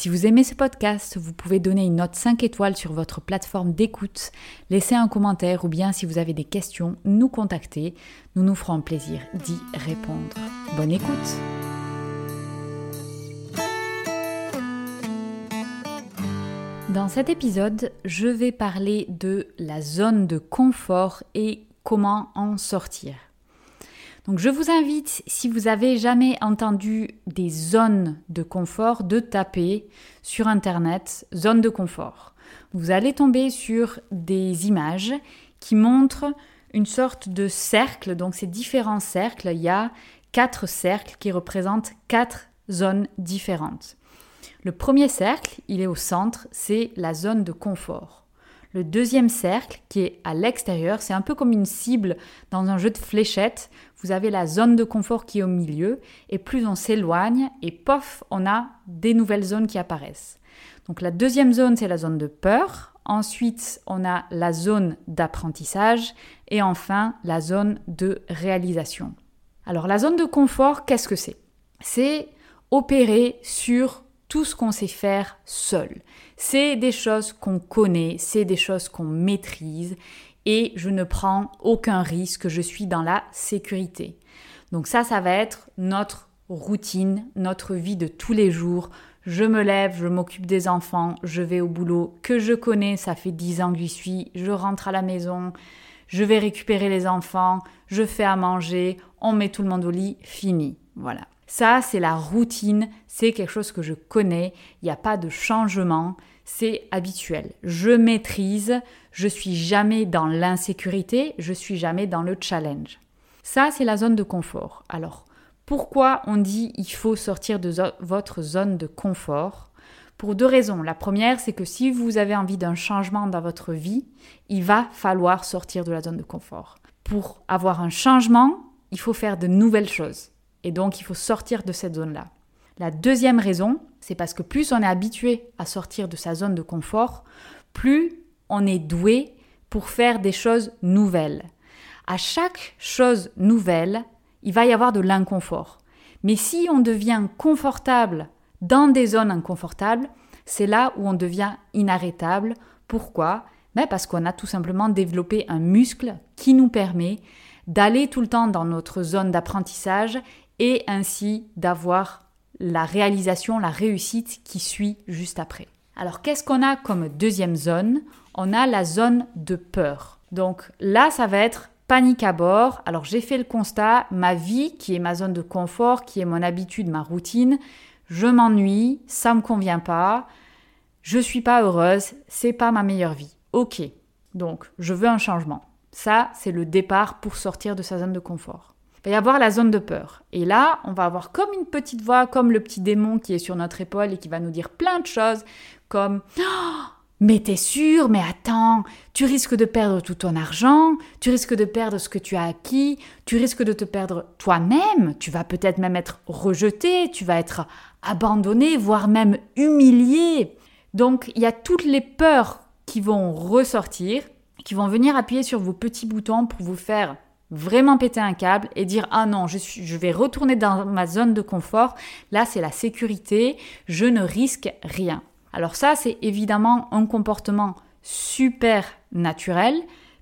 Si vous aimez ce podcast, vous pouvez donner une note 5 étoiles sur votre plateforme d'écoute, laisser un commentaire ou bien si vous avez des questions, nous contacter. Nous nous ferons plaisir d'y répondre. Bonne écoute Dans cet épisode, je vais parler de la zone de confort et comment en sortir. Donc je vous invite, si vous avez jamais entendu des zones de confort, de taper sur Internet zone de confort. Vous allez tomber sur des images qui montrent une sorte de cercle. Donc ces différents cercles, il y a quatre cercles qui représentent quatre zones différentes. Le premier cercle, il est au centre, c'est la zone de confort. Le deuxième cercle, qui est à l'extérieur, c'est un peu comme une cible dans un jeu de fléchettes. Vous avez la zone de confort qui est au milieu, et plus on s'éloigne, et pof, on a des nouvelles zones qui apparaissent. Donc la deuxième zone, c'est la zone de peur. Ensuite, on a la zone d'apprentissage, et enfin la zone de réalisation. Alors la zone de confort, qu'est-ce que c'est? C'est opérer sur tout ce qu'on sait faire seul. C'est des choses qu'on connaît, c'est des choses qu'on maîtrise et je ne prends aucun risque, je suis dans la sécurité. Donc ça, ça va être notre routine, notre vie de tous les jours. Je me lève, je m'occupe des enfants, je vais au boulot que je connais, ça fait dix ans que j'y suis, je rentre à la maison, je vais récupérer les enfants, je fais à manger, on met tout le monde au lit, fini. Voilà. Ça, c'est la routine, c'est quelque chose que je connais, il n'y a pas de changement, c'est habituel. Je maîtrise, je suis jamais dans l'insécurité, je suis jamais dans le challenge. Ça, c'est la zone de confort. Alors, pourquoi on dit il faut sortir de votre zone de confort? Pour deux raisons. La première, c'est que si vous avez envie d'un changement dans votre vie, il va falloir sortir de la zone de confort. Pour avoir un changement, il faut faire de nouvelles choses. Et donc, il faut sortir de cette zone-là. La deuxième raison, c'est parce que plus on est habitué à sortir de sa zone de confort, plus on est doué pour faire des choses nouvelles. À chaque chose nouvelle, il va y avoir de l'inconfort. Mais si on devient confortable dans des zones inconfortables, c'est là où on devient inarrêtable. Pourquoi? Ben Parce qu'on a tout simplement développé un muscle qui nous permet d'aller tout le temps dans notre zone d'apprentissage et ainsi d'avoir la réalisation, la réussite qui suit juste après. Alors qu'est-ce qu'on a comme deuxième zone? On a la zone de peur. Donc là, ça va être panique à bord. Alors j'ai fait le constat, ma vie, qui est ma zone de confort, qui est mon habitude, ma routine, je m'ennuie, ça me convient pas, je suis pas heureuse, c'est pas ma meilleure vie. Ok, donc je veux un changement. Ça, c'est le départ pour sortir de sa zone de confort. Y avoir la zone de peur. Et là, on va avoir comme une petite voix, comme le petit démon qui est sur notre épaule et qui va nous dire plein de choses, comme oh, Mais t'es sûr Mais attends, tu risques de perdre tout ton argent, tu risques de perdre ce que tu as acquis, tu risques de te perdre toi-même, tu vas peut-être même être rejeté, tu vas être abandonné, voire même humilié. Donc, il y a toutes les peurs qui vont ressortir, qui vont venir appuyer sur vos petits boutons pour vous faire vraiment péter un câble et dire ah non, je, je vais retourner dans ma zone de confort. Là, c'est la sécurité, je ne risque rien. Alors ça, c'est évidemment un comportement super naturel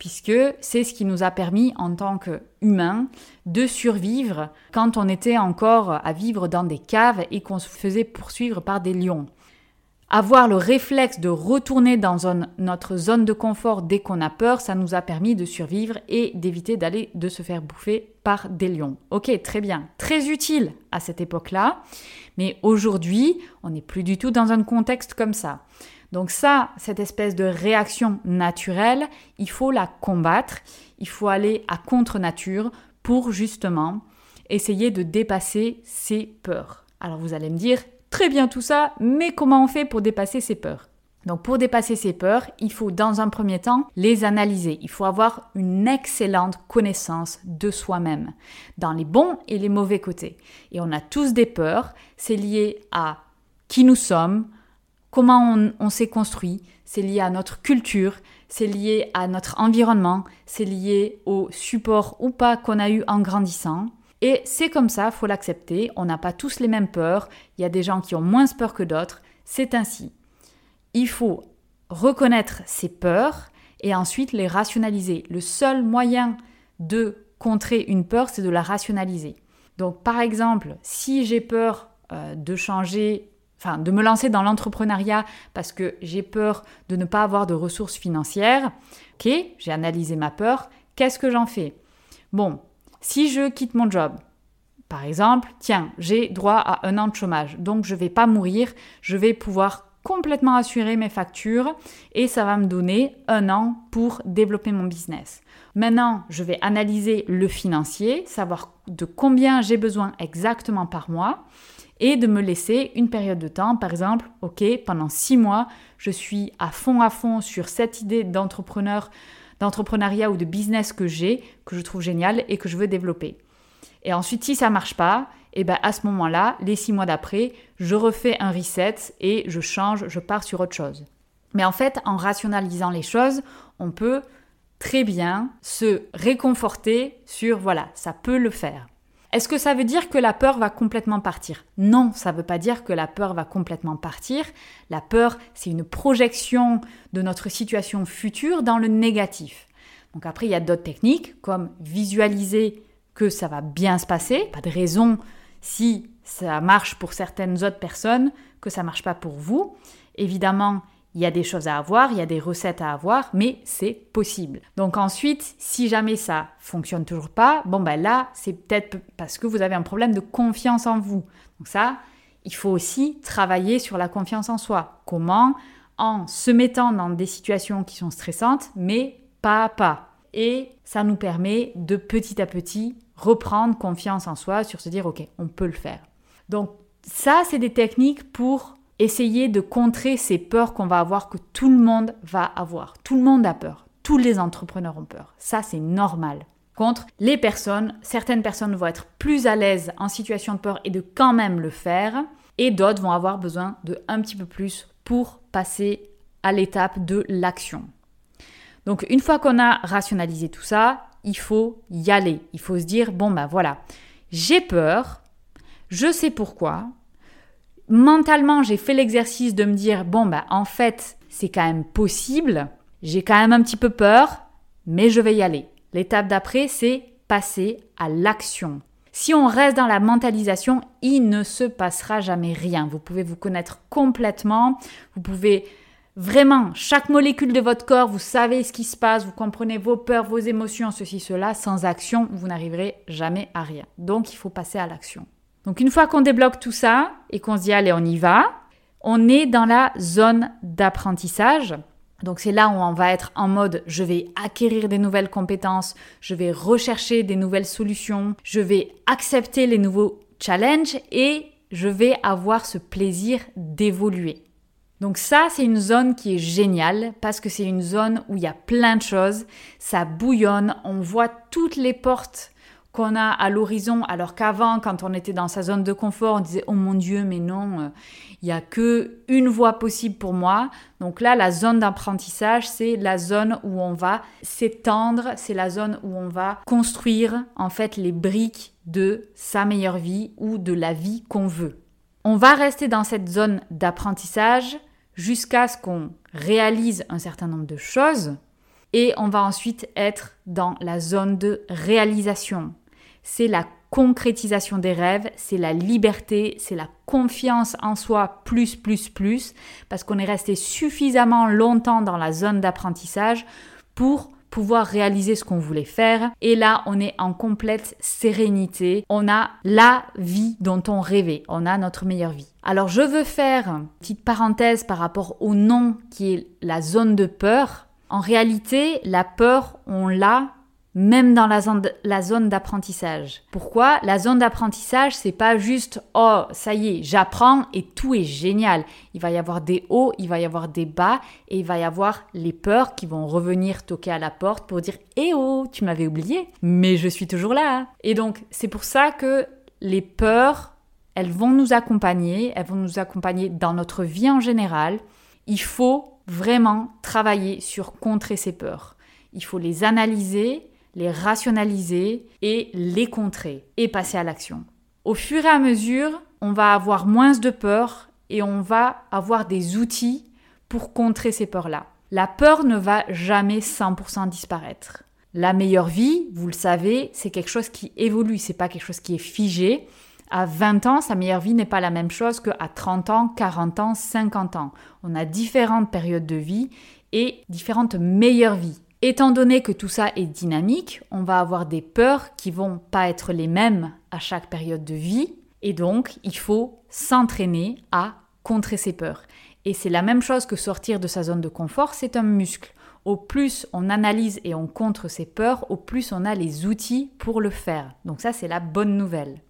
puisque c'est ce qui nous a permis en tant qu'humains de survivre quand on était encore à vivre dans des caves et qu'on se faisait poursuivre par des lions. Avoir le réflexe de retourner dans notre zone de confort dès qu'on a peur, ça nous a permis de survivre et d'éviter d'aller de se faire bouffer par des lions. Ok, très bien, très utile à cette époque-là, mais aujourd'hui, on n'est plus du tout dans un contexte comme ça. Donc ça, cette espèce de réaction naturelle, il faut la combattre, il faut aller à contre-nature pour justement essayer de dépasser ses peurs. Alors vous allez me dire, Très bien tout ça, mais comment on fait pour dépasser ses peurs? Donc pour dépasser ces peurs, il faut dans un premier temps les analyser. Il faut avoir une excellente connaissance de soi-même, dans les bons et les mauvais côtés. Et on a tous des peurs, c'est lié à qui nous sommes, comment on, s'est construit, c'est lié à notre culture, c'est lié à notre environnement, c'est lié au support ou pas qu'on a eu en grandissant. Et c'est comme ça, faut l'accepter, on n'a pas tous les mêmes peurs, il y a des gens qui ont moins peur que d'autres, c'est ainsi. Il faut reconnaître ses peurs et ensuite les rationaliser. Le seul moyen de contrer une peur, c'est de la rationaliser. Donc par exemple, si j'ai peur euh, de changer, enfin de me lancer dans l'entrepreneuriat parce que j'ai peur de ne pas avoir de ressources financières, ok, j'ai analysé ma peur, qu'est-ce que j'en fais? Bon, si je quitte mon job, par exemple, tiens, j'ai droit à un an de chômage, donc je ne vais pas mourir, je vais pouvoir complètement assurer mes factures et ça va me donner un an pour développer mon business. Maintenant, je vais analyser le financier, savoir de combien j'ai besoin exactement par mois et de me laisser une période de temps. Par exemple, ok, pendant six mois, je suis à fond à fond sur cette idée d'entrepreneur, d'entrepreneuriat ou de business que j'ai, que je trouve génial et que je veux développer. Et ensuite, si ça marche pas, et ben à ce moment-là, les six mois d'après, je refais un reset et je change, je pars sur autre chose. Mais en fait, en rationalisant les choses, on peut très bien se réconforter sur voilà, ça peut le faire. Est-ce que ça veut dire que la peur va complètement partir? Non, ça ne veut pas dire que la peur va complètement partir. La peur, c'est une projection de notre situation future dans le négatif. Donc après, il y a d'autres techniques comme visualiser que ça va bien se passer, pas de raison si ça marche pour certaines autres personnes, que ça marche pas pour vous. Évidemment, il y a des choses à avoir, il y a des recettes à avoir, mais c'est possible. Donc ensuite, si jamais ça fonctionne toujours pas, bon ben là, c'est peut-être parce que vous avez un problème de confiance en vous. Donc ça, il faut aussi travailler sur la confiance en soi. Comment En se mettant dans des situations qui sont stressantes, mais pas à pas. Et ça nous permet de petit à petit reprendre confiance en soi, sur se dire, OK, on peut le faire. Donc ça, c'est des techniques pour essayer de contrer ces peurs qu'on va avoir, que tout le monde va avoir. Tout le monde a peur. Tous les entrepreneurs ont peur. Ça, c'est normal. Contre les personnes, certaines personnes vont être plus à l'aise en situation de peur et de quand même le faire, et d'autres vont avoir besoin de un petit peu plus pour passer à l'étape de l'action. Donc une fois qu'on a rationalisé tout ça, il faut y aller. Il faut se dire, bon ben voilà, j'ai peur, je sais pourquoi. Mentalement, j'ai fait l'exercice de me dire, bon ben en fait, c'est quand même possible. J'ai quand même un petit peu peur, mais je vais y aller. L'étape d'après, c'est passer à l'action. Si on reste dans la mentalisation, il ne se passera jamais rien. Vous pouvez vous connaître complètement, vous pouvez Vraiment, chaque molécule de votre corps, vous savez ce qui se passe, vous comprenez vos peurs, vos émotions, ceci, cela. Sans action, vous n'arriverez jamais à rien. Donc, il faut passer à l'action. Donc, une fois qu'on débloque tout ça et qu'on se dit, allez, on y va, on est dans la zone d'apprentissage. Donc, c'est là où on va être en mode, je vais acquérir des nouvelles compétences, je vais rechercher des nouvelles solutions, je vais accepter les nouveaux challenges et je vais avoir ce plaisir d'évoluer. Donc ça, c'est une zone qui est géniale parce que c'est une zone où il y a plein de choses, ça bouillonne, on voit toutes les portes qu'on a à l'horizon, alors qu'avant, quand on était dans sa zone de confort, on disait oh mon Dieu, mais non, euh, il n'y a que une voie possible pour moi. Donc là, la zone d'apprentissage, c'est la zone où on va s'étendre, c'est la zone où on va construire en fait les briques de sa meilleure vie ou de la vie qu'on veut. On va rester dans cette zone d'apprentissage jusqu'à ce qu'on réalise un certain nombre de choses et on va ensuite être dans la zone de réalisation. C'est la concrétisation des rêves, c'est la liberté, c'est la confiance en soi plus, plus, plus, parce qu'on est resté suffisamment longtemps dans la zone d'apprentissage pour pouvoir réaliser ce qu'on voulait faire. Et là, on est en complète sérénité. On a la vie dont on rêvait. On a notre meilleure vie. Alors, je veux faire une petite parenthèse par rapport au nom qui est la zone de peur. En réalité, la peur, on l'a même dans la zone, d'apprentissage. Pourquoi? La zone d'apprentissage, c'est pas juste oh, ça y est, j'apprends et tout est génial. Il va y avoir des hauts, il va y avoir des bas et il va y avoir les peurs qui vont revenir toquer à la porte pour dire "Eh oh, tu m'avais oublié, mais je suis toujours là." Et donc, c'est pour ça que les peurs, elles vont nous accompagner, elles vont nous accompagner dans notre vie en général. Il faut vraiment travailler sur contrer ces peurs. Il faut les analyser, les rationaliser et les contrer et passer à l'action. Au fur et à mesure, on va avoir moins de peur et on va avoir des outils pour contrer ces peurs-là. La peur ne va jamais 100% disparaître. La meilleure vie, vous le savez, c'est quelque chose qui évolue, c'est pas quelque chose qui est figé. À 20 ans, sa meilleure vie n'est pas la même chose qu'à 30 ans, 40 ans, 50 ans. On a différentes périodes de vie et différentes meilleures vies. Étant donné que tout ça est dynamique, on va avoir des peurs qui vont pas être les mêmes à chaque période de vie et donc il faut s'entraîner à contrer ces peurs. Et c'est la même chose que sortir de sa zone de confort, c'est un muscle. Au plus on analyse et on contre ses peurs, au plus on a les outils pour le faire. Donc ça c'est la bonne nouvelle.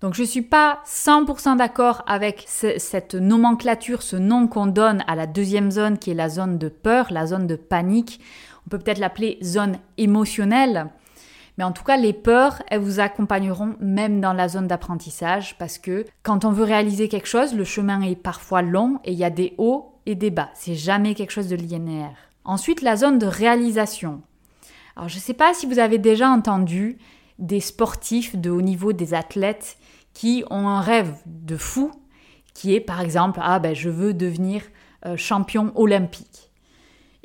Donc je ne suis pas 100% d'accord avec cette nomenclature, ce nom qu'on donne à la deuxième zone qui est la zone de peur, la zone de panique on peut peut-être l'appeler zone émotionnelle. Mais en tout cas, les peurs, elles vous accompagneront même dans la zone d'apprentissage parce que quand on veut réaliser quelque chose, le chemin est parfois long et il y a des hauts et des bas. C'est jamais quelque chose de linéaire. Ensuite, la zone de réalisation. Alors, je ne sais pas si vous avez déjà entendu des sportifs de haut niveau, des athlètes qui ont un rêve de fou qui est par exemple, ah ben je veux devenir euh, champion olympique.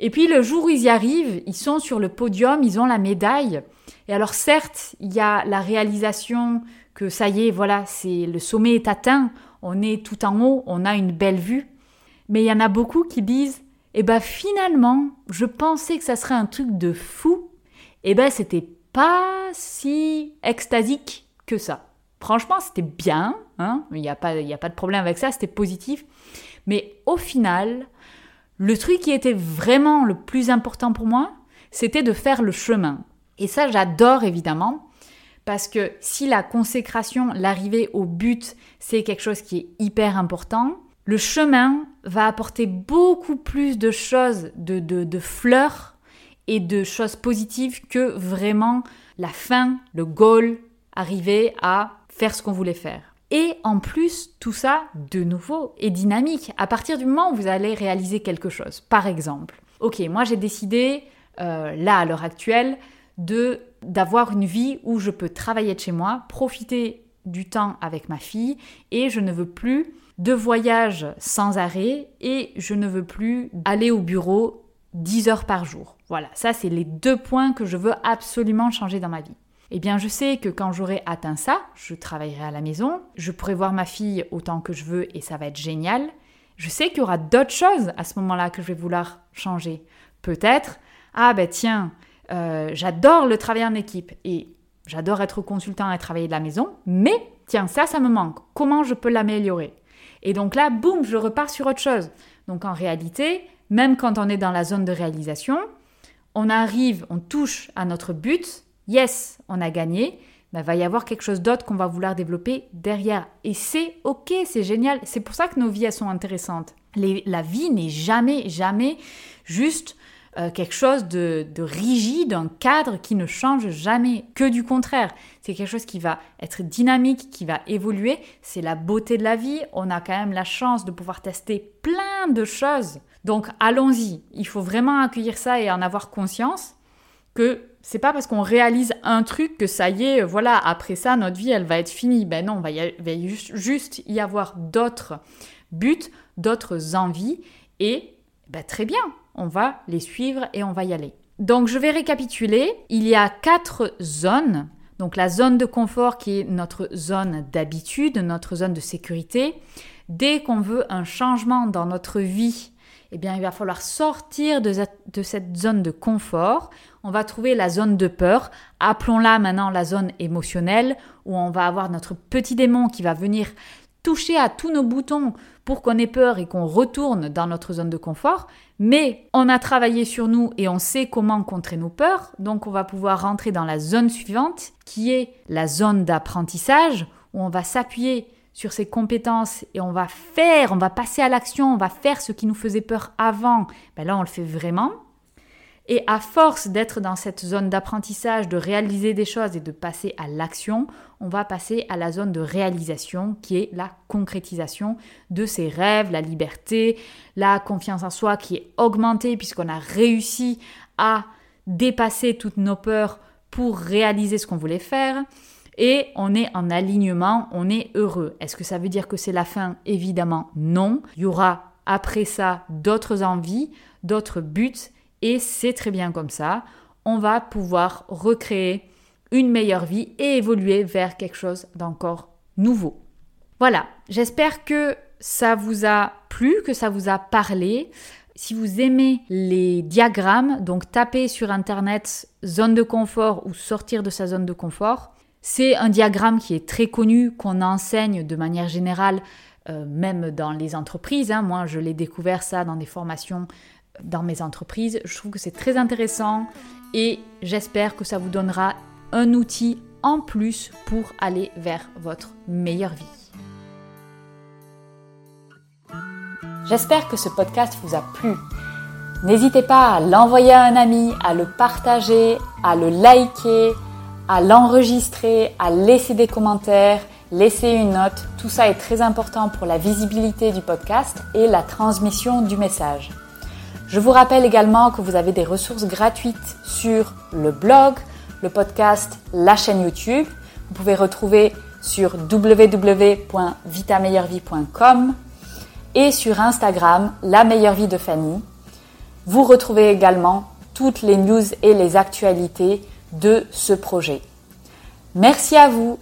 Et puis le jour où ils y arrivent, ils sont sur le podium, ils ont la médaille. Et alors certes, il y a la réalisation que ça y est, voilà, c'est le sommet est atteint, on est tout en haut, on a une belle vue. Mais il y en a beaucoup qui disent "Eh ben finalement, je pensais que ça serait un truc de fou. Eh ben c'était pas si extasique que ça." Franchement, c'était bien, hein il n'y a, pas, a pas de problème avec ça, c'était positif. Mais au final, le truc qui était vraiment le plus important pour moi, c'était de faire le chemin. Et ça, j'adore évidemment, parce que si la consécration, l'arrivée au but, c'est quelque chose qui est hyper important, le chemin va apporter beaucoup plus de choses, de, de, fleurs et de choses positives que vraiment la fin, le goal, arriver à faire ce qu'on voulait faire. Et en plus, tout ça, de nouveau, est dynamique. À partir du moment où vous allez réaliser quelque chose, par exemple, ok, moi j'ai décidé, euh, là à l'heure actuelle, de d'avoir une vie où je peux travailler de chez moi, profiter du temps avec ma fille, et je ne veux plus de voyage sans arrêt, et je ne veux plus aller au bureau 10 heures par jour. Voilà, ça c'est les deux points que je veux absolument changer dans ma vie. Eh bien, je sais que quand j'aurai atteint ça, je travaillerai à la maison, je pourrai voir ma fille autant que je veux et ça va être génial. Je sais qu'il y aura d'autres choses à ce moment-là que je vais vouloir changer. Peut-être, ah ben tiens, euh, j'adore le travail en équipe et j'adore être consultant et travailler de la maison, mais tiens, ça, ça me manque. Comment je peux l'améliorer? Et donc là, boum, je repars sur autre chose. Donc en réalité, même quand on est dans la zone de réalisation, on arrive, on touche à notre but, yes, on a gagné, mais il va y avoir quelque chose d'autre qu'on va vouloir développer derrière. Et c'est ok, c'est génial. C'est pour ça que nos vies, elles sont intéressantes. la vie n'est jamais, jamais juste euh, quelque chose de, de, rigide, un cadre qui ne change jamais. Que du contraire. C'est quelque chose qui va être dynamique, qui va évoluer. C'est la beauté de la vie. On a quand même la chance de pouvoir tester plein de choses. Donc allons-y. Il faut vraiment accueillir ça et en avoir conscience que c'est pas parce qu'on réalise un truc que ça y est, voilà, après ça, notre vie, elle va être finie. Ben non, va, y juste y avoir d'autres buts, d'autres envies, et ben très bien, on va les suivre et on va y aller. Donc je vais récapituler. Il y a quatre zones. Donc la zone de confort qui est notre zone d'habitude, notre zone de sécurité. Dès qu'on veut un changement dans notre vie, eh bien, il va falloir sortir de, cette zone de confort. On va trouver la zone de peur. Appelons-la maintenant la zone émotionnelle, où on va avoir notre petit démon qui va venir touché à tous nos boutons pour qu'on ait peur et qu'on retourne dans notre zone de confort, mais on a travaillé sur nous et on sait comment contrer nos peurs, donc on va pouvoir rentrer dans la zone suivante qui est la zone d'apprentissage où on va s'appuyer sur ses compétences et on va faire, on va passer à l'action, on va faire ce qui nous faisait peur avant, ben là on le fait vraiment. Et à force d'être dans cette zone d'apprentissage, de réaliser des choses et de passer à l'action, on va passer à la zone de réalisation qui est la concrétisation de ses rêves, la liberté, la confiance en soi qui est augmentée puisqu'on a réussi à dépasser toutes nos peurs pour réaliser ce qu'on voulait faire. Et on est en alignement, on est heureux. Est-ce que ça veut dire que c'est la fin? Évidemment non. Il y aura après ça d'autres envies, d'autres buts et c'est très bien comme ça. On va pouvoir recréer une meilleure vie et évoluer vers quelque chose d'encore nouveau. Voilà, j'espère que ça vous a plu, que ça vous a parlé. Si vous aimez les diagrammes, donc tapez sur internet zone de confort ou sortir de sa zone de confort. C'est un diagramme qui est très connu, qu'on enseigne de manière générale, euh, même dans les entreprises. Hein. Moi, je l'ai découvert ça dans des formations dans mes entreprises. Je trouve que c'est très intéressant et j'espère que ça vous donnera un outil en plus pour aller vers votre meilleure vie. J'espère que ce podcast vous a plu. N'hésitez pas à l'envoyer à un ami, à le partager, à le liker, à l'enregistrer, à laisser des commentaires, laisser une note. Tout ça est très important pour la visibilité du podcast et la transmission du message. Je vous rappelle également que vous avez des ressources gratuites sur le blog, le podcast, la chaîne YouTube. Vous pouvez retrouver sur www.vitameilleurvie.com et sur Instagram, la meilleure vie de Fanny. Vous retrouvez également toutes les news et les actualités de ce projet. Merci à vous